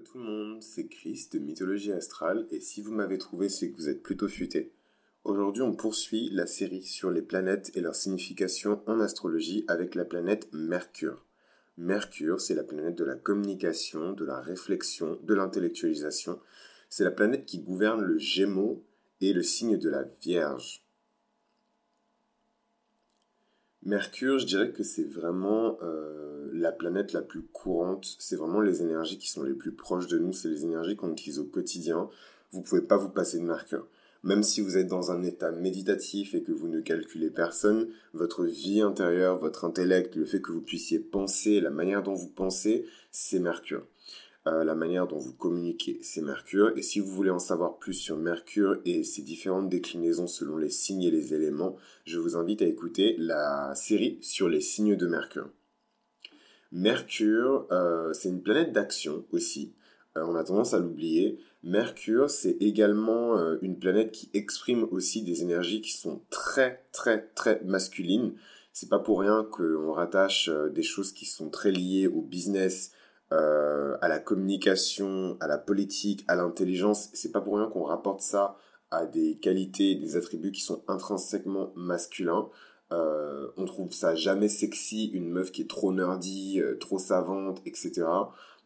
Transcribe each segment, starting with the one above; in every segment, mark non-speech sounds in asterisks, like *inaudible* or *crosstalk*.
Hello tout le monde, c'est Chris de Mythologie Astrale et si vous m'avez trouvé c'est que vous êtes plutôt futé. Aujourd'hui on poursuit la série sur les planètes et leur signification en astrologie avec la planète Mercure. Mercure c'est la planète de la communication, de la réflexion, de l'intellectualisation. C'est la planète qui gouverne le Gémeaux et le signe de la Vierge. Mercure, je dirais que c'est vraiment euh, la planète la plus courante. C'est vraiment les énergies qui sont les plus proches de nous. C'est les énergies qu'on utilise au quotidien. Vous pouvez pas vous passer de Mercure. Même si vous êtes dans un état méditatif et que vous ne calculez personne, votre vie intérieure, votre intellect, le fait que vous puissiez penser, la manière dont vous pensez, c'est Mercure. Euh, la manière dont vous communiquez, c'est Mercure. Et si vous voulez en savoir plus sur Mercure et ses différentes déclinaisons selon les signes et les éléments, je vous invite à écouter la série sur les signes de Mercure. Mercure, euh, c'est une planète d'action aussi. Euh, on a tendance à l'oublier. Mercure, c'est également une planète qui exprime aussi des énergies qui sont très, très, très masculines. C'est pas pour rien qu'on rattache des choses qui sont très liées au business, euh, à la communication, à la politique, à l'intelligence. C'est pas pour rien qu'on rapporte ça à des qualités, des attributs qui sont intrinsèquement masculins. Euh, on trouve ça jamais sexy, une meuf qui est trop nerdy, euh, trop savante, etc.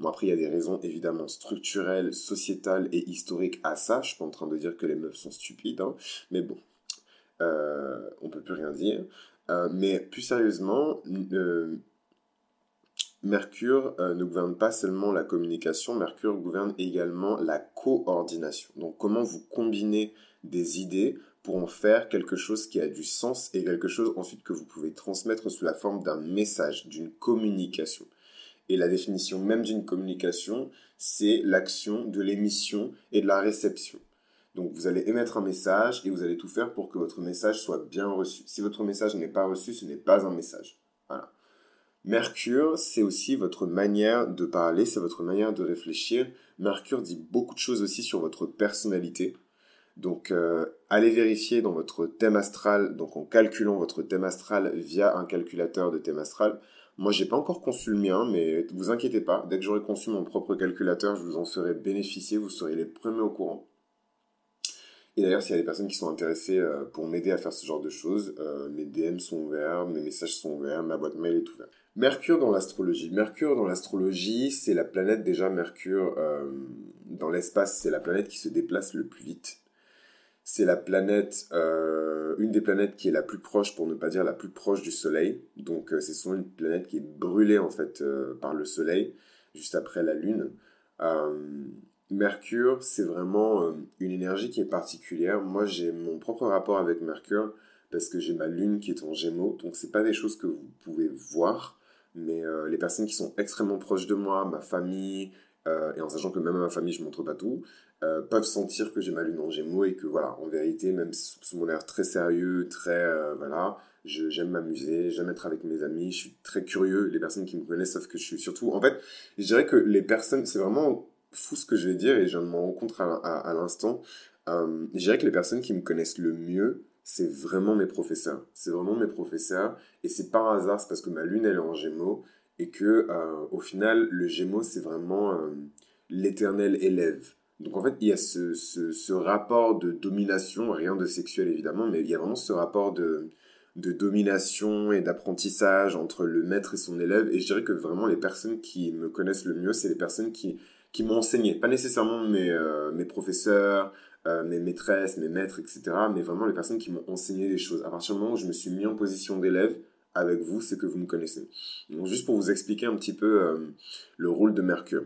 Bon, après, il y a des raisons évidemment structurelles, sociétales et historiques à ça. Je suis pas en train de dire que les meufs sont stupides, hein. mais bon, on peut plus rien dire. mais plus sérieusement, Mercure euh, ne gouverne pas seulement la communication, Mercure gouverne également la coordination. Donc comment vous combinez des idées pour en faire quelque chose qui a du sens et quelque chose ensuite que vous pouvez transmettre sous la forme d'un message, d'une communication. Et la définition même d'une communication, c'est l'action de l'émission et de la réception. Donc vous allez émettre un message et vous allez tout faire pour que votre message soit bien reçu. Si votre message n'est pas reçu, ce n'est pas un message. Mercure, c'est aussi votre manière de parler, c'est votre manière de réfléchir. Mercure dit beaucoup de choses aussi sur votre personnalité. Donc, euh, allez vérifier dans votre thème astral, donc en calculant votre thème astral via un calculateur de thème astral. Moi, j'ai pas encore conçu le mien, mais vous inquiétez pas. Dès que j'aurai conçu mon propre calculateur, je vous en ferai bénéficier. Vous serez les premiers au courant. Et d'ailleurs, s'il y a des personnes qui sont intéressées euh, pour m'aider à faire ce genre de choses, euh, mes DM sont ouverts, mes messages sont ouverts, ma boîte mail est ouverte. Mercure dans l'astrologie. Mercure dans l'astrologie, c'est la planète déjà Mercure euh, dans l'espace, c'est la planète qui se déplace le plus vite. C'est la planète, euh, une des planètes qui est la plus proche, pour ne pas dire la plus proche du Soleil. Donc euh, c'est souvent une planète qui est brûlée en fait par le Soleil, juste après la Lune. Mercure, c'est vraiment une énergie qui est particulière. Moi, j'ai mon propre rapport avec Mercure parce que j'ai ma lune qui est en Gémeaux, donc c'est pas des choses que vous pouvez voir, mais euh, les personnes qui sont extrêmement proches de moi, ma famille, euh, et en sachant que même à ma famille je montre pas tout, euh, peuvent sentir que j'ai ma lune en Gémeaux et que voilà, en vérité, même sous mon air très sérieux, très voilà, j'aime m'amuser, j'aime être avec mes amis, je suis très curieux. Les personnes qui me connaissent savent que je suis surtout, en fait, je dirais que les personnes, c'est vraiment fou ce que je vais dire et je m'en rends compte à l'instant. je dirais que les personnes qui me connaissent le mieux c'est vraiment mes professeurs. C'est vraiment mes professeurs. Et c'est par hasard, c'est parce que ma lune, elle est en gémeaux. Et que, euh, au final, le gémeaux, c'est vraiment euh, l'éternel élève. Donc en fait, il y a ce, ce, rapport de domination, rien de sexuel évidemment, mais il y a vraiment ce rapport de, de domination et d'apprentissage entre le maître et son élève. Et je dirais que vraiment les personnes qui me connaissent le mieux, c'est les personnes qui, qui m'ont enseigné. Pas nécessairement mes, euh, mes professeurs, euh, mes maîtresses, mes maîtres, etc. Mais vraiment les personnes qui m'ont enseigné des choses. À partir du moment où je me suis mis en position d'élève avec vous, c'est que vous me connaissez. Donc juste pour vous expliquer un petit peu euh, le rôle de Mercure.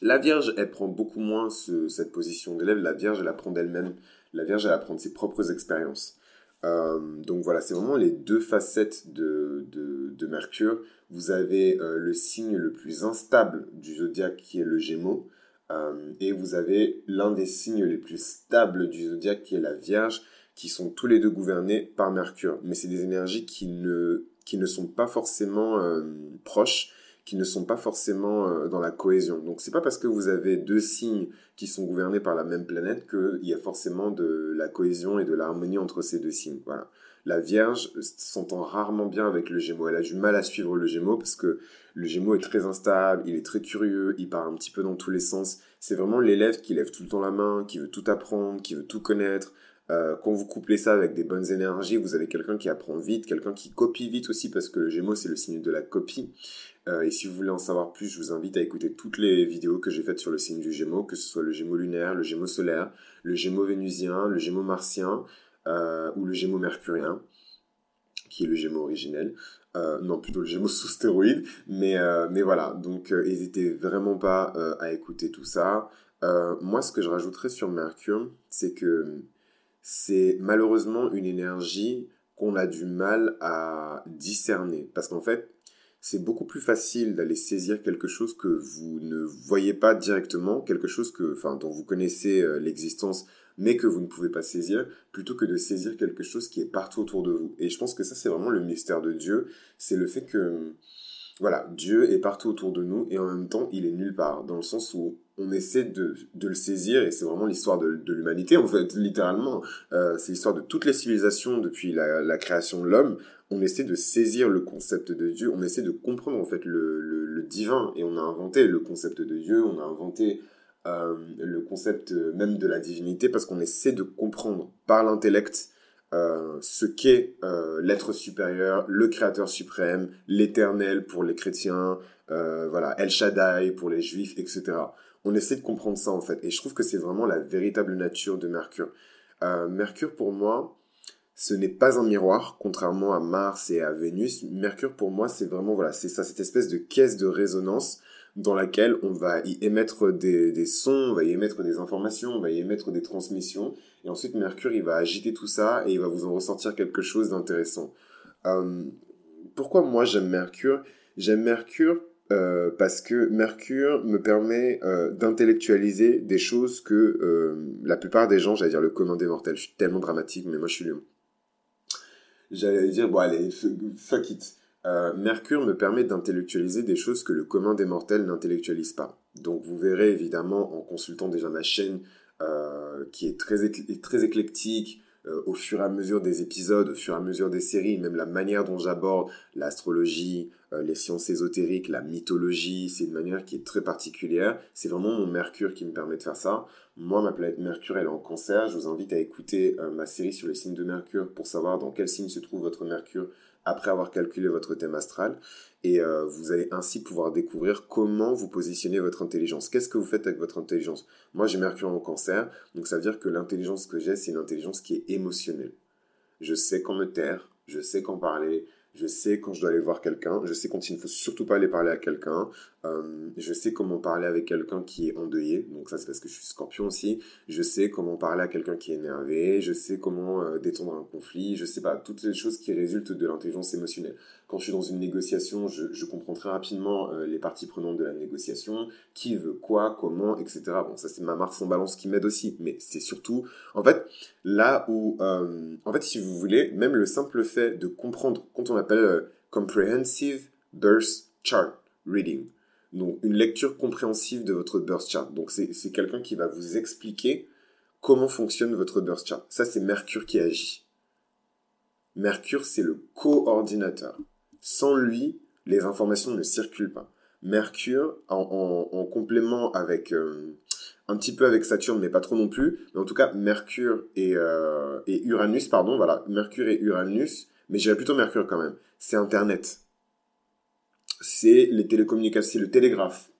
La Vierge, elle prend beaucoup moins cette position d'élève. La Vierge, elle apprend d'elle-même. La Vierge, elle apprend de ses propres expériences. Euh, donc voilà, c'est vraiment les deux facettes de, de, de Mercure. Vous avez le signe le plus instable du zodiaque qui est le Gémeaux. Euh, et vous avez l'un des signes les plus stables du zodiaque qui est la Vierge, qui sont tous les deux gouvernés par Mercure. Mais c'est des énergies qui ne, qui ne sont pas forcément euh, proches, qui ne sont pas forcément euh, dans la cohésion. Donc c'est pas parce que vous avez deux signes qui sont gouvernés par la même planète qu'il y a forcément de la cohésion et de l'harmonie entre ces deux signes. Voilà. La Vierge s'entend rarement bien avec le Gémeaux. Elle a du mal à suivre le Gémeaux parce que le Gémeaux est très instable, il est très curieux, il part un petit peu dans tous les sens. C'est vraiment l'élève qui lève tout le temps la main, qui veut tout apprendre, qui veut tout connaître. Euh, quand vous couplez ça avec des bonnes énergies, vous avez quelqu'un qui apprend vite, quelqu'un qui copie vite aussi, parce que le Gémeaux, c'est le signe de la copie. Euh, et si vous voulez en savoir plus, je vous invite à écouter toutes les vidéos que j'ai faites sur le signe du Gémeaux, que ce soit le Gémeaux lunaire, le Gémeaux solaire, le Gémeaux vénusien, le Gémeaux martien euh, ou le Gémeaux mercurien, qui est le Gémeaux originel. Euh, non, plutôt le Gémeaux *laughs* sous stéroïde. Mais, mais voilà, donc n'hésitez vraiment pas à écouter tout ça. moi, ce que je rajouterais sur Mercure, c'est que c'est malheureusement une énergie qu'on a du mal à discerner. Parce qu'en fait, c'est beaucoup plus facile d'aller saisir quelque chose que vous ne voyez pas directement, quelque chose que, enfin, dont vous connaissez euh, l'existence, mais que vous ne pouvez pas saisir, plutôt que de saisir quelque chose qui est partout autour de vous. Et je pense que ça, c'est vraiment le mystère de Dieu, c'est le fait que, voilà, Dieu est partout autour de nous, et en même temps, il est nulle part, dans le sens où on essaie de, le saisir, et c'est vraiment l'histoire de, l'humanité, en fait, littéralement. Euh, c'est l'histoire de toutes les civilisations depuis la, la création de l'homme. On essaie de saisir le concept de Dieu, on essaie de comprendre en fait le, divin, et on a inventé le concept de Dieu, on a inventé le concept même de la divinité, parce qu'on essaie de comprendre par l'intellect euh, ce qu'est euh, l'être supérieur, le créateur suprême, l'éternel pour les chrétiens, voilà, El Shaddai pour les juifs, etc. On essaie de comprendre ça en fait, et je trouve que c'est vraiment la véritable nature de Mercure. Mercure pour moi, ce n'est pas un miroir, contrairement à Mars et à Vénus. Mercure, pour moi, c'est vraiment, voilà, c'est ça, cette espèce de caisse de résonance dans laquelle on va y émettre des, sons, on va y émettre des informations, on va y émettre des transmissions. Et ensuite, Mercure, il va agiter tout ça et il va vous en ressortir quelque chose d'intéressant. Euh, pourquoi moi j'aime Mercure? J'aime Mercure euh, parce que Mercure me permet euh, d'intellectualiser des choses que la plupart des gens, j'allais dire le commun des mortels, je suis tellement dramatique, mais moi je suis lion j'allais dire, bon allez, fuck it. Euh, Mercure me permet d'intellectualiser des choses que le commun des mortels n'intellectualise pas. Donc vous verrez évidemment en consultant déjà ma chaîne euh, qui est très, très éclectique, euh, au fur et à mesure des épisodes, au fur et à mesure des séries, même la manière dont j'aborde l'astrologie, les sciences ésotériques, la mythologie, c'est une manière qui est très particulière. C'est vraiment mon Mercure qui me permet de faire ça. Moi, ma planète Mercure, elle est en cancer. Je vous invite à écouter ma série sur les signes de Mercure pour savoir dans quel signe se trouve votre Mercure après avoir calculé votre thème astral. Et euh, vous allez ainsi pouvoir découvrir comment vous positionnez votre intelligence. Qu'est-ce que vous faites avec votre intelligence? Moi, j'ai Mercure en cancer, donc ça veut dire que l'intelligence que j'ai, c'est une intelligence qui est émotionnelle. Je sais quand me taire, je sais quand parler, je sais quand je dois aller voir quelqu'un, je sais quand il ne faut surtout pas aller parler à quelqu'un, euh, je sais comment parler avec quelqu'un qui est endeuillé, donc ça c'est parce que je suis scorpion aussi, je sais comment parler à quelqu'un qui est énervé, je sais comment euh, détendre un conflit, je sais pas, toutes les choses qui résultent de l'intelligence émotionnelle. Quand je suis dans une négociation, je, comprends très rapidement euh, les parties prenantes de la négociation, qui veut quoi, comment, etc. Bon, ça c'est ma Mars en balance qui m'aide aussi, mais c'est surtout, en fait, là où, en fait, si vous voulez, même le simple fait de comprendre, quand on appelle Comprehensive Birth Chart Reading. Donc, une lecture compréhensive de votre birth chart. Donc, c'est quelqu'un qui va vous expliquer comment fonctionne votre birth chart. Ça, c'est Mercure qui agit. Mercure, c'est le coordinateur. Sans lui, les informations ne circulent pas. Mercure, en, complément avec euh, un petit peu avec Saturne, mais pas trop non plus. Mais en tout cas, Mercure et, euh, et Uranus, pardon, voilà, Mercure et Uranus mais j'irais plutôt Mercure quand même. C'est Internet. C'est les télécommunications, c'est le télégraphe.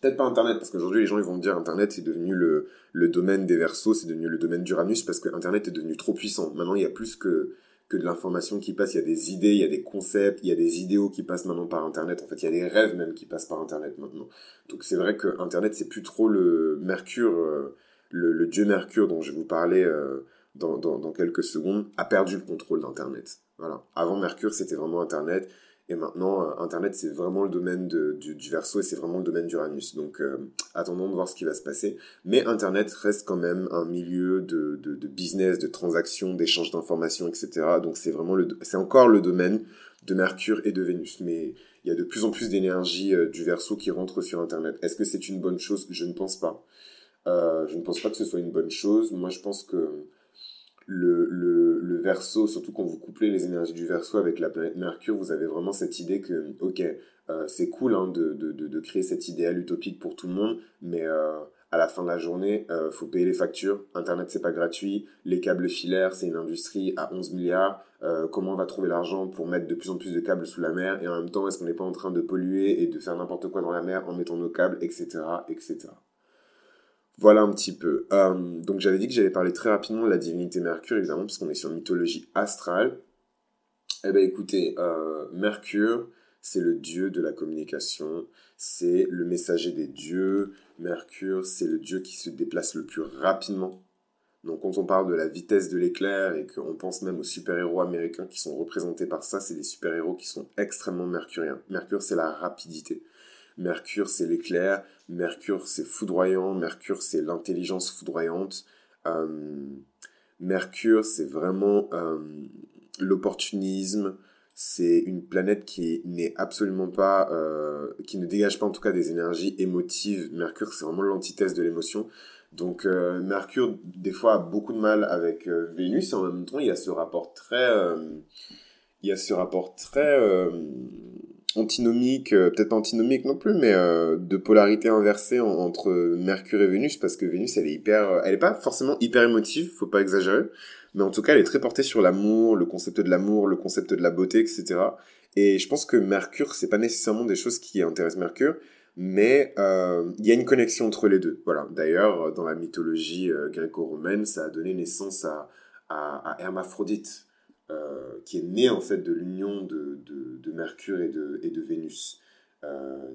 Peut-être pas Internet, parce qu'aujourd'hui les gens ils vont dire Internet c'est devenu le, le domaine des versos, c'est devenu le domaine d'Uranus, parce que Internet est devenu trop puissant. Maintenant il y a plus que, que de l'information qui passe, il y a des idées, il y a des concepts, il y a des idéaux qui passent maintenant par Internet. En fait, il y a des rêves même qui passent par Internet maintenant. Donc c'est vrai que Internet c'est plus trop le Mercure, euh, le, dieu Mercure dont je vais vous parler. Euh, dans, quelques secondes, a perdu le contrôle d'Internet. Voilà. Avant Mercure, c'était vraiment Internet. Et maintenant, euh, Internet, c'est vraiment le domaine du, Verseau et c'est vraiment le domaine d'Uranus. Donc, euh, attendons de voir ce qui va se passer. Mais Internet reste quand même un milieu de, business, de transactions, d'échanges d'informations, etc. Donc, c'est vraiment le, c'est encore le domaine de Mercure et de Vénus. Mais il y a de plus en plus d'énergie euh, du Verseau qui rentre sur Internet. Est-ce que c'est une bonne chose? Je ne pense pas. je ne pense pas que ce soit une bonne chose. Moi, je pense que le, le, le verso, surtout quand vous couplez les énergies du verso avec la planète Mercure, vous avez vraiment cette idée que, ok, euh, c'est cool hein, de, de, de, créer cet idéal utopique pour tout le monde, mais euh, à la fin de la journée, euh, faut payer les factures. Internet, c'est pas gratuit. Les câbles filaires, c'est une industrie à 11 milliards. Euh, comment on va trouver l'argent pour mettre de plus en plus de câbles sous la mer? Et en même temps, est-ce qu'on n'est pas en train de polluer et de faire n'importe quoi dans la mer en mettant nos câbles, etc., etc. Voilà un petit peu. Euh, donc j'avais dit que j'allais parler très rapidement de la divinité Mercure, évidemment, parce qu'on est sur mythologie astrale. Eh bien écoutez, euh, Mercure, c'est le dieu de la communication, c'est le messager des dieux. Mercure, c'est le dieu qui se déplace le plus rapidement. Donc quand on parle de la vitesse de l'éclair et qu'on pense même aux super-héros américains qui sont représentés par ça, c'est des super-héros qui sont extrêmement mercuriens. Mercure, c'est la rapidité. Mercure, c'est l'éclair. Mercure, c'est foudroyant. Mercure, c'est l'intelligence foudroyante. Euh, Mercure, c'est vraiment euh, l'opportunisme, c'est une planète qui n'est absolument pas, euh, qui ne dégage pas en tout cas des énergies émotives. Mercure, c'est vraiment l'antithèse de l'émotion. Donc Mercure, des fois, a beaucoup de mal avec Vénus, et en même temps, il y a ce rapport très, il y a ce rapport très antinomique, peut-être pas antinomique non plus, mais de polarité inversée entre Mercure et Vénus, parce que Vénus, elle est hyper, elle est pas forcément hyper émotive, faut pas exagérer mais en tout cas, elle est très portée sur l'amour, le concept de l'amour, le concept de la beauté, etc. Et je pense que Mercure, c'est pas nécessairement des choses qui intéressent Mercure, mais euh, il y a une connexion entre les deux. Voilà. D'ailleurs, dans la mythologie euh, gréco-romaine, ça a donné naissance à, Hermaphrodite, euh, qui est né en fait de l'union de, de, Mercure et de, et de Vénus,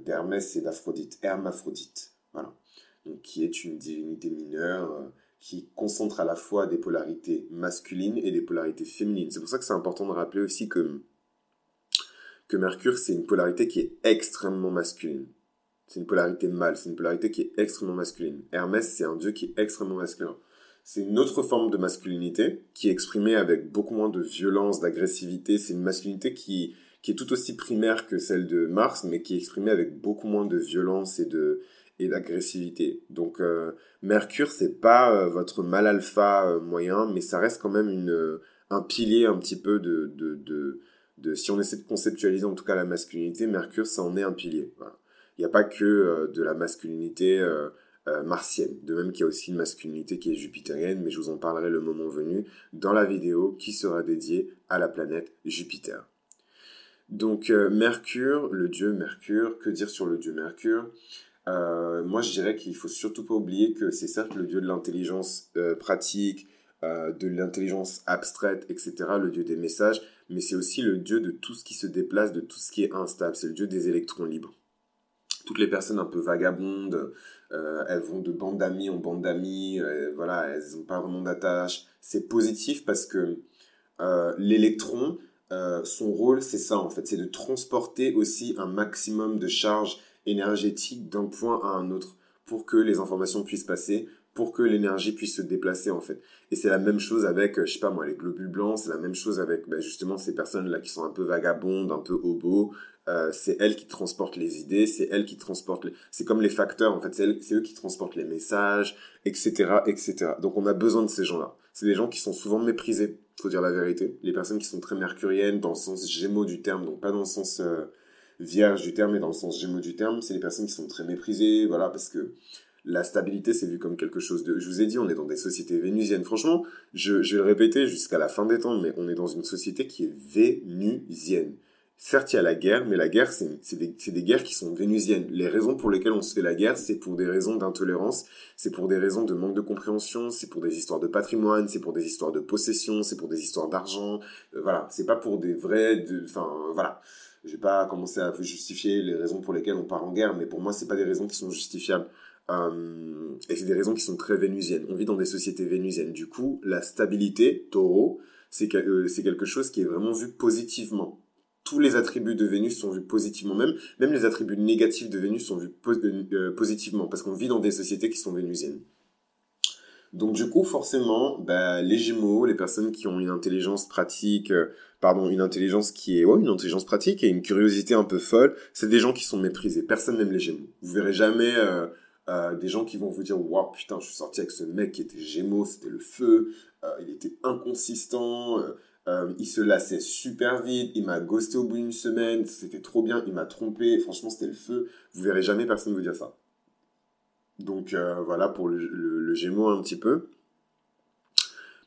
d'Hermès et d'Aphrodite, Hermaphrodite, voilà. Donc, qui est une divinité mineure qui concentre à la fois des polarités masculines et des polarités féminines. C'est pour ça que c'est important de rappeler aussi que, que Mercure, c'est une polarité qui est extrêmement masculine. C'est une polarité mâle, c'est une polarité qui est extrêmement masculine. Hermès, c'est un dieu qui est extrêmement masculin. C'est une autre forme de masculinité qui est exprimée avec beaucoup moins de violence, d'agressivité. C'est une masculinité qui, qui est tout aussi primaire que celle de Mars, mais qui est exprimée avec beaucoup moins de violence et de, et d'agressivité. Donc euh, Mercure, c'est pas euh, votre mal alpha euh, moyen, mais ça reste quand même une, un pilier un petit peu de, de, de, si on essaie de conceptualiser en tout cas la masculinité, Mercure, ça en est un pilier. Il n'y a pas que de la masculinité martienne. De même qu'il y a aussi une masculinité qui est jupitérienne, mais je vous en parlerai le moment venu dans la vidéo qui sera dédiée à la planète Jupiter. Donc Mercure, le dieu Mercure, que dire sur le dieu Mercure? Euh, moi, je dirais qu'il faut surtout pas oublier que c'est certes le dieu de l'intelligence euh, pratique, euh, de l'intelligence abstraite, etc., le dieu des messages, mais c'est aussi le dieu de tout ce qui se déplace, de tout ce qui est instable. C'est le dieu des électrons libres. Toutes les personnes un peu vagabondes, elles vont de bande d'amis en bande d'amis, voilà, elles n'ont pas vraiment d'attache. C'est positif parce que l'électron, son rôle, c'est ça en fait, c'est de transporter aussi un maximum de charge énergétique d'un point à un autre pour que les informations puissent passer, pour que l'énergie puisse se déplacer en fait. Et c'est la même chose avec, euh, je sais pas moi, les globules blancs, c'est la même chose avec bah, justement ces personnes-là qui sont un peu vagabondes, un peu hobos. Euh, c'est elles qui transportent les idées, c'est elles qui transportent... Les... C'est comme les facteurs en fait, c'est eux qui transportent les messages, etc., etc. Donc on a besoin de ces gens-là. C'est des gens qui sont souvent méprisés, faut dire la vérité. Les personnes qui sont très mercuriennes dans le sens gémeaux du terme, donc pas dans le sens... Euh, vierge du terme et dans le sens gémeaux du terme, c'est les personnes qui sont très méprisées, voilà, parce que la stabilité, c'est vu comme quelque chose de... Je vous ai dit, on est dans des sociétés vénusiennes. Franchement, je, je vais le répéter jusqu'à la fin des temps, mais on est dans une société qui est vénusienne. Certes, il y a la guerre, mais la guerre, c'est des, guerres qui sont vénusiennes. Les raisons pour lesquelles on se fait la guerre, c'est pour des raisons d'intolérance, c'est pour des raisons de manque de compréhension, c'est pour des histoires de patrimoine, c'est pour des histoires de possession, c'est pour des histoires d'argent. Euh, voilà, c'est pas pour des vrais... Enfin, voilà. Je vais pas commencer à justifier les raisons pour lesquelles on part en guerre, mais pour moi, c'est pas des raisons qui sont justifiables. Euh, et c'est des raisons qui sont très vénusiennes. On vit dans des sociétés vénusiennes. Du coup, la stabilité, taureau, c'est euh, quelque chose qui est vraiment vu positivement. Tous les attributs de Vénus sont vus positivement, même, même les attributs négatifs de Vénus sont vus euh, positivement, parce qu'on vit dans des sociétés qui sont vénusiennes. Donc du coup, forcément, bah, les Gémeaux, les personnes qui ont une intelligence pratique, euh, pardon, une intelligence qui est, ouais, une intelligence pratique et une curiosité un peu folle, c'est des gens qui sont méprisés. Personne n'aime les Gémeaux. Vous verrez jamais euh, des gens qui vont vous dire Waouh, putain, je suis sorti avec ce mec qui était Gémeaux, c'était le feu, il était inconsistant, euh, il se lassait super vite, il m'a ghosté au bout d'une semaine, c'était trop bien, il m'a trompé, franchement, c'était le feu. Vous verrez jamais personne vous dire ça. Donc voilà pour le, le, Gémeaux un petit peu.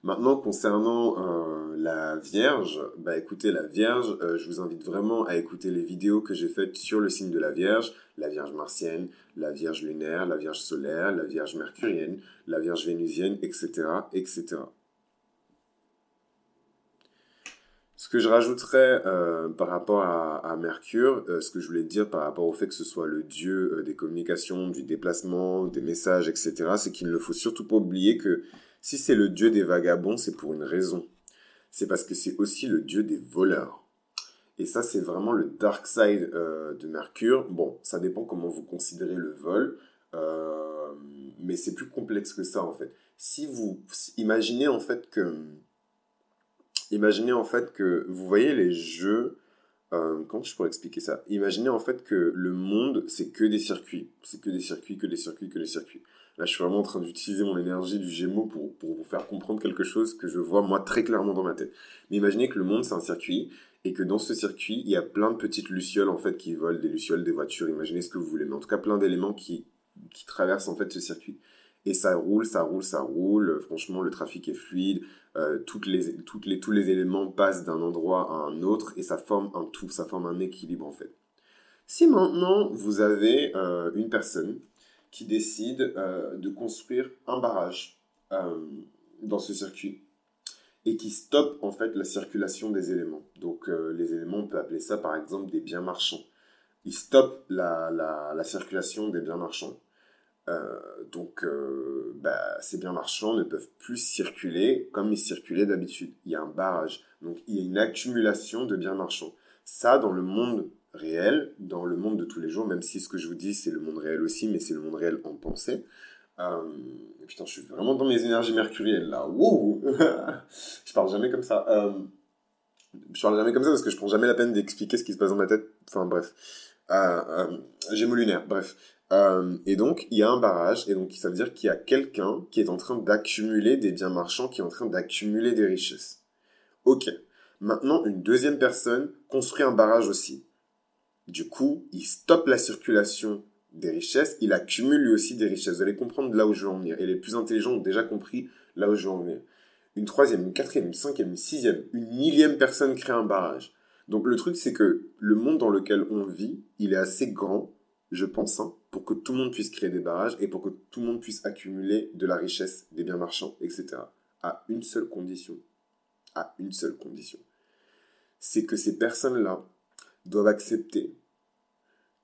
Maintenant, concernant euh, la Vierge, bah écoutez, la Vierge, euh, je vous invite vraiment à écouter les vidéos que j'ai faites sur le signe de la Vierge, la Vierge martienne, la Vierge lunaire, la Vierge solaire, la Vierge mercurienne, la Vierge vénusienne, etc., etc. Ce que je rajouterais euh, par rapport à, Mercure, ce que je voulais dire par rapport au fait que ce soit le dieu des communications, du déplacement, des messages, etc., c'est qu'il ne faut surtout pas oublier que si c'est le dieu des vagabonds, c'est pour une raison. C'est parce que c'est aussi le dieu des voleurs. Et ça, c'est vraiment le dark side euh, de Mercure. Bon, ça dépend comment vous considérez le vol, euh, mais c'est plus complexe que ça en fait. Si vous imaginez en fait que, imaginez en fait que vous voyez les jeux. Euh, comment je pourrais expliquer ça? Imaginez en fait que le monde, c'est que des circuits. C'est que des circuits, que des circuits, que des circuits. Là, je suis vraiment en train d'utiliser mon énergie du Gémeaux pour, pour vous faire comprendre quelque chose que je vois moi très clairement dans ma tête. Mais imaginez que le monde, c'est un circuit et que dans ce circuit, il y a plein de petites lucioles en fait qui volent, des lucioles, des voitures, imaginez ce que vous voulez, mais en tout cas plein d'éléments qui, qui traversent en fait ce circuit. Et ça roule, ça roule, ça roule. Franchement, le trafic est fluide. Euh, toutes les, toutes les, tous les éléments passent d'un endroit à un autre et ça forme un tout, ça forme un équilibre en fait. Si maintenant vous avez euh, une personne qui décide euh, de construire un barrage dans ce circuit et qui stoppe en fait la circulation des éléments. Donc les éléments, on peut appeler ça par exemple des biens marchands. Ils stoppent la, la, circulation des biens marchands. Donc bah, ces biens marchands ne peuvent plus circuler comme ils circulaient d'habitude. Il y a un barrage. Donc il y a une accumulation de biens marchands. Ça, dans le monde réel dans le monde de tous les jours, même si ce que je vous dis, c'est le monde réel aussi, mais c'est le monde réel en pensée. Euh, putain, je suis vraiment dans mes énergies mercurielles là. Wouh *laughs* Je parle jamais comme ça. Euh, je parle jamais comme ça parce que je prends jamais la peine d'expliquer ce qui se passe dans ma tête. Enfin bref. Euh, euh Gémeaux lunaire, bref. Euh, et donc, il y a un barrage, et donc ça veut dire qu'il y a quelqu'un qui est en train d'accumuler des biens marchands, qui est en train d'accumuler des richesses. Ok. Maintenant, une deuxième personne construit un barrage aussi. Du coup, il stoppe la circulation des richesses, il accumule lui aussi des richesses. Vous allez comprendre là où je veux en venir. Et les plus intelligents ont déjà compris là où je veux en venir. Une troisième, une quatrième, une cinquième, une sixième, une millième personne crée un barrage. Donc le truc, c'est que le monde dans lequel on vit, il est assez grand, je pense, hein, pour que tout le monde puisse créer des barrages et pour que tout le monde puisse accumuler de la richesse, des biens marchands, etc. À une seule condition. À une seule condition. C'est que ces personnes-là doivent accepter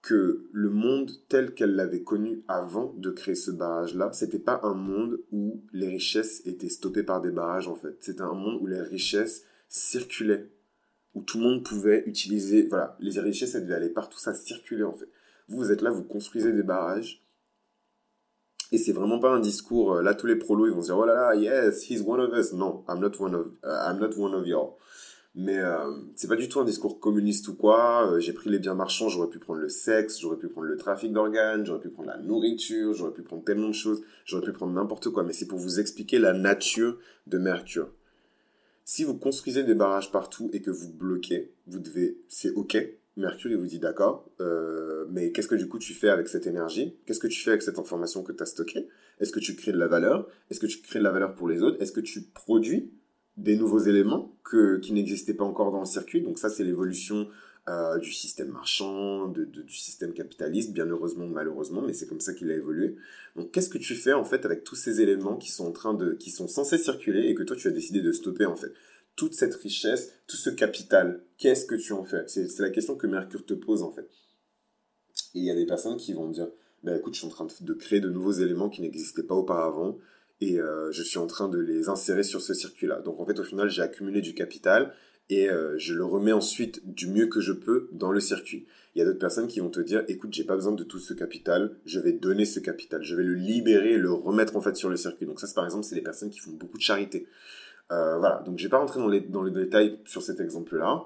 que le monde tel qu'elle l'avait connu avant de créer ce barrage-là, c'était pas un monde où les richesses étaient stoppées par des barrages en fait. C'était un monde où les richesses circulaient, où tout le monde pouvait utiliser, voilà, les richesses elles devaient aller partout, ça circulait en fait. Vous, êtes là, vous construisez des barrages, et c'est vraiment pas un discours, euh, là tous les prolos ils vont se dire, oh là là, yes, he's one of us. Non, I'm not one of, uh, I'm not one of y'all. Mais euh, c'est pas du tout un discours communiste ou quoi. Euh, j'ai pris les biens marchands, j'aurais pu prendre le sexe, j'aurais pu prendre le trafic d'organes, j'aurais pu prendre la nourriture, j'aurais pu prendre tellement de choses, j'aurais pu prendre n'importe quoi. Mais c'est pour vous expliquer la nature de Mercure. Si vous construisez des barrages partout et que vous bloquez, vous devez, c'est ok. Mercure, il vous dit d'accord, euh, mais qu'est-ce que du coup tu fais avec cette énergie? Qu'est-ce que tu fais avec cette information que tu as stockée? Est-ce que tu crées de la valeur? Est-ce que tu crées de la valeur pour les autres? Est-ce que tu produis des nouveaux éléments qui n'existaient pas encore dans le circuit? Donc ça, c'est l'évolution euh, du système marchand, du système capitaliste, bien heureusement ou malheureusement, mais c'est comme ça qu'il a évolué. Donc qu'est-ce que tu fais en fait avec tous ces éléments qui sont en train de, qui sont censés circuler et que toi tu as décidé de stopper en fait? Toute cette richesse, tout ce capital, qu'est-ce que tu en fais? C'est la question que Mercure te pose en fait. Et il y a des personnes qui vont dire, bah écoute, je suis en train de créer de nouveaux éléments qui n'existaient pas auparavant, et euh, je suis en train de les insérer sur ce circuit-là. Donc en fait, au final, j'ai accumulé du capital et euh, je le remets ensuite du mieux que je peux dans le circuit. Il y a d'autres personnes qui vont te dire, écoute, j'ai pas besoin de tout ce capital, je vais donner ce capital, je vais le libérer le remettre en fait sur le circuit. Donc ça, par exemple, c'est les personnes qui font beaucoup de charité. Euh, voilà, donc je vais pas rentrer dans les, dans les détails sur cet exemple-là,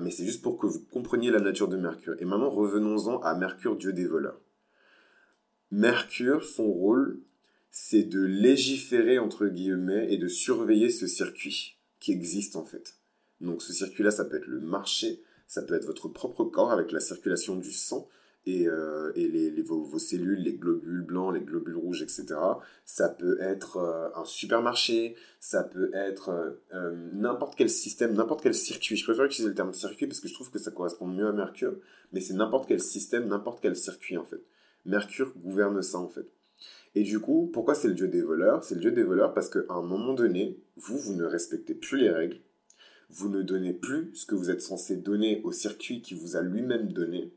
mais c'est juste pour que vous compreniez la nature de Mercure. Et maintenant, revenons-en à Mercure, dieu des voleurs. Mercure, son rôle, c'est de légiférer, entre guillemets, et de surveiller ce circuit qui existe en fait. Donc ce circuit-là, ça peut être le marché, ça peut être votre propre corps avec la circulation du sang, et, euh, et les, vos, cellules, les globules blancs, les globules rouges, etc. Ça peut être euh, un supermarché, ça peut être euh, n'importe quel système, n'importe quel circuit. Je préfère utiliser le terme circuit parce que je trouve que ça correspond mieux à Mercure, mais c'est n'importe quel système, n'importe quel circuit en fait. Mercure gouverne ça en fait. Et du coup, pourquoi c'est le dieu des voleurs? C'est le dieu des voleurs parce qu'à un moment donné, vous, vous ne respectez plus les règles, vous ne donnez plus ce que vous êtes censé donner au circuit qui vous a lui-même donné,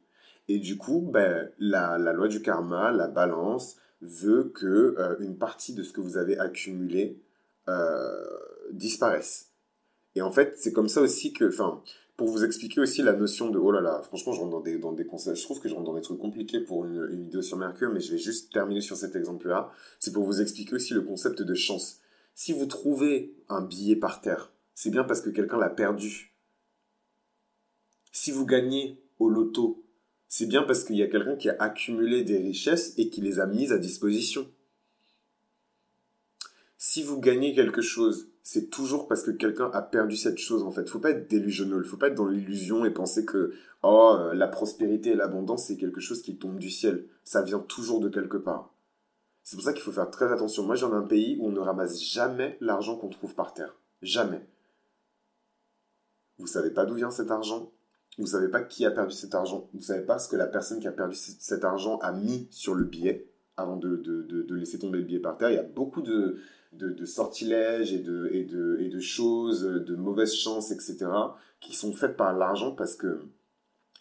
et du coup, ben, la, loi du karma, la balance, veut que euh, une partie de ce que vous avez accumulé euh, disparaisse. Et en fait, c'est comme ça aussi que, enfin, pour vous expliquer aussi la notion de, oh là là, franchement, je rentre dans des, dans des conseils, je trouve que je rentre dans des trucs compliqués pour une vidéo sur Mercure, mais je vais juste terminer sur cet exemple-là. C'est pour vous expliquer aussi le concept de chance. Si vous trouvez un billet par terre, c'est bien parce que quelqu'un l'a perdu. Si vous gagnez au loto, c'est bien parce qu'il y a quelqu'un qui a accumulé des richesses et qui les a mises à disposition. Si vous gagnez quelque chose, c'est toujours parce que quelqu'un a perdu cette chose en fait. Faut pas être délusionnel, faut pas être dans l'illusion et penser que oh la prospérité et l'abondance c'est quelque chose qui tombe du ciel. Ça vient toujours de quelque part. C'est pour ça qu'il faut faire très attention. Moi, j'ai un pays où on ne ramasse jamais l'argent qu'on trouve par terre. Jamais. Vous savez pas d'où vient cet argent? Vous savez pas qui a perdu cet argent. Vous savez pas ce que la personne qui a perdu cet argent a mis sur le billet avant de, de, de, laisser tomber le billet par terre. Il y a beaucoup de, de, sortilèges et de, et, de, et de choses, de mauvaises chances, etc., qui sont faites par l'argent parce que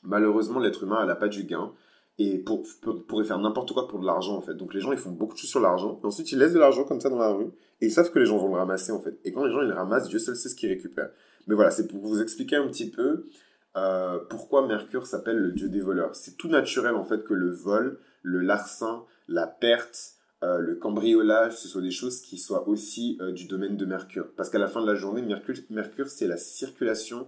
malheureusement, l'être humain n'a pas du gain et pour, pourrait faire n'importe quoi pour de l'argent en fait. Donc les gens ils font beaucoup de choses sur l'argent, et ensuite ils laissent de l'argent comme ça dans la rue, et ils savent que les gens vont le ramasser en fait. Et quand les gens ils le ramassent, Dieu seul sait ce qu'ils récupèrent. Mais voilà, c'est pour vous expliquer un petit peu euh, pourquoi Mercure s'appelle le dieu des voleurs? C'est tout naturel en fait que le vol, le larcin, la perte, euh, le cambriolage, ce soit des choses qui soient aussi euh, du domaine de Mercure. Parce qu'à la fin de la journée, Mercure, Mercure c'est la circulation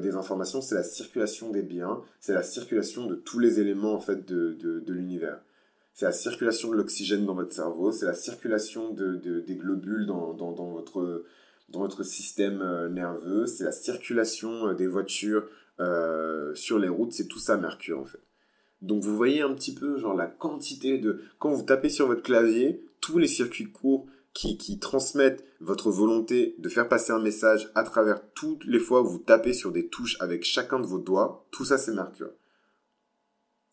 des informations, c'est la circulation des biens, c'est la circulation de tous les éléments en fait de, de, l'univers. C'est la circulation de l'oxygène dans votre cerveau, c'est la circulation de, des globules dans, dans, dans votre dans votre système euh, nerveux, c'est la circulation euh, des voitures euh, sur les routes, c'est tout ça Mercure en fait. Donc vous voyez un petit peu genre la quantité de... Quand vous tapez sur votre clavier, tous les circuits courts qui, qui, transmettent votre volonté de faire passer un message à travers toutes les fois où vous tapez sur des touches avec chacun de vos doigts, tout ça c'est Mercure.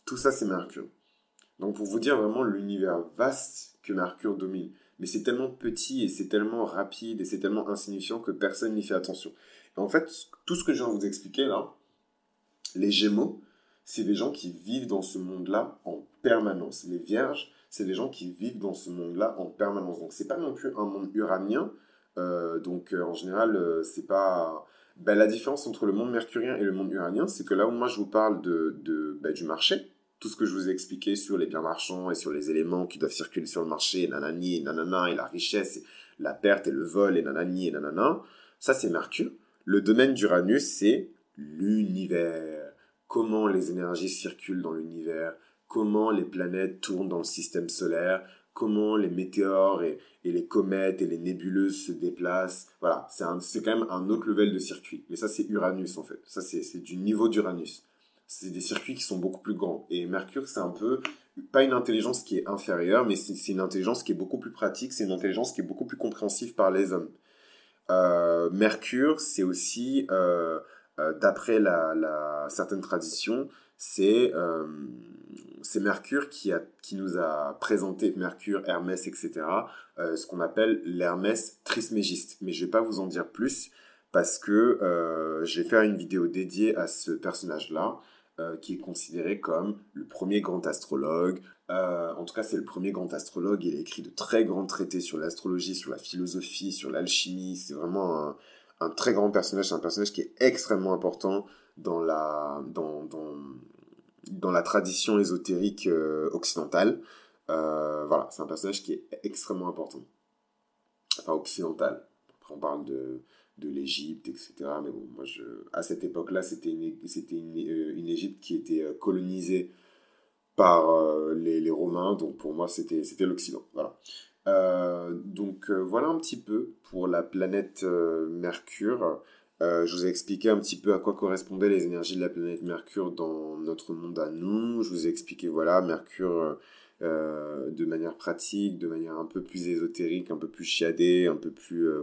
Tout ça c'est Mercure. Donc pour vous dire vraiment l'univers vaste que Mercure domine mais c'est tellement petit et c'est tellement rapide et c'est tellement insignifiant que personne n'y fait attention. en fait, tout ce que je viens de vous expliquer là, les Gémeaux, c'est des gens qui vivent dans ce monde-là en permanence. Les Vierges, c'est des gens qui vivent dans ce monde-là en permanence. Donc c'est pas non plus un monde uranien. Euh, donc euh, en général, euh, c'est pas. Ben, la différence entre le monde mercurien et le monde uranien, c'est que là où moi je vous parle de, ben, du marché, tout ce que je vous ai expliqué sur les biens marchands et sur les éléments qui doivent circuler sur le marché, et nanana, et la richesse, et la perte et le vol, et nanani et nanana, ça c'est Mercure. Le domaine d'Uranus, c'est l'univers. Comment les énergies circulent dans l'univers, comment les planètes tournent dans le système solaire, comment les météores et, les comètes et les nébuleuses se déplacent? Voilà, c'est quand même un autre level de circuit. Mais ça, c'est Uranus en fait. Ça, c'est du niveau d'Uranus c'est des circuits qui sont beaucoup plus grands. Et Mercure, c'est un peu, pas une intelligence qui est inférieure, mais c'est une intelligence qui est beaucoup plus pratique, c'est une intelligence qui est beaucoup plus compréhensive par les hommes. Euh, Mercure, c'est aussi, euh, euh, d'après la, certaines traditions, c'est Mercure qui, a, qui nous a présenté, Mercure, Hermès, etc., ce qu'on appelle l'Hermès trismégiste. Mais je vais pas vous en dire plus parce que je vais faire une vidéo dédiée à ce personnage-là. Euh, qui est considéré comme le premier grand astrologue. Euh, en tout cas, c'est le premier grand astrologue. Il a écrit de très grands traités sur l'astrologie, sur la philosophie, sur l'alchimie. C'est vraiment un, très grand personnage. C'est un personnage qui est extrêmement important dans la, dans, dans, dans la tradition ésotérique euh, occidentale. voilà, c'est un personnage qui est extrêmement important. Enfin, occidental. Après, on parle de, de l'Égypte, etc. Mais bon, moi, je, à cette époque-là, c'était une, une, euh, une, Égypte qui était euh, colonisée par les, les, Romains, donc pour moi c'était l'Occident. Voilà. donc voilà un petit peu pour la planète Mercure. je vous ai expliqué un petit peu à quoi correspondaient les énergies de la planète Mercure dans notre monde à nous. Je vous ai expliqué, voilà, Mercure euh, de manière pratique, de manière un peu plus ésotérique, un peu plus chiadée, un peu plus euh,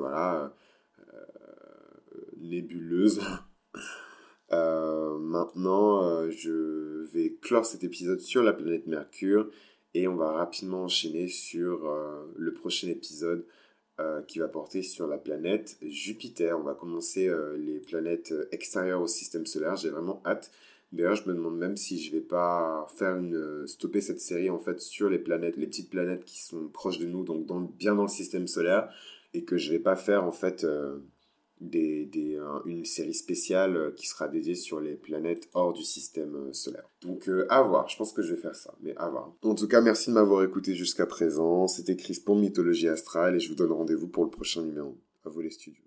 voilà *laughs* euh, nébuleuse. maintenant, je vais clore cet épisode sur la planète Mercure et on va rapidement enchaîner sur le prochain épisode qui va porter sur la planète Jupiter. On va commencer les planètes extérieures au système solaire. J'ai vraiment hâte. D'ailleurs, je me demande même si je vais pas faire une euh, stopper cette série en fait sur les planètes, les petites planètes qui sont proches de nous, donc bien dans le système solaire, et que je vais pas faire en fait euh, des, des, une série spéciale euh, qui sera dédiée sur les planètes hors du système solaire. Donc à voir, je pense que je vais faire ça, mais à voir. En tout cas, merci de m'avoir écouté jusqu'à présent. C'était Chris pour Mythologie Astrale et je vous donne rendez-vous pour le prochain numéro. À vous les studios.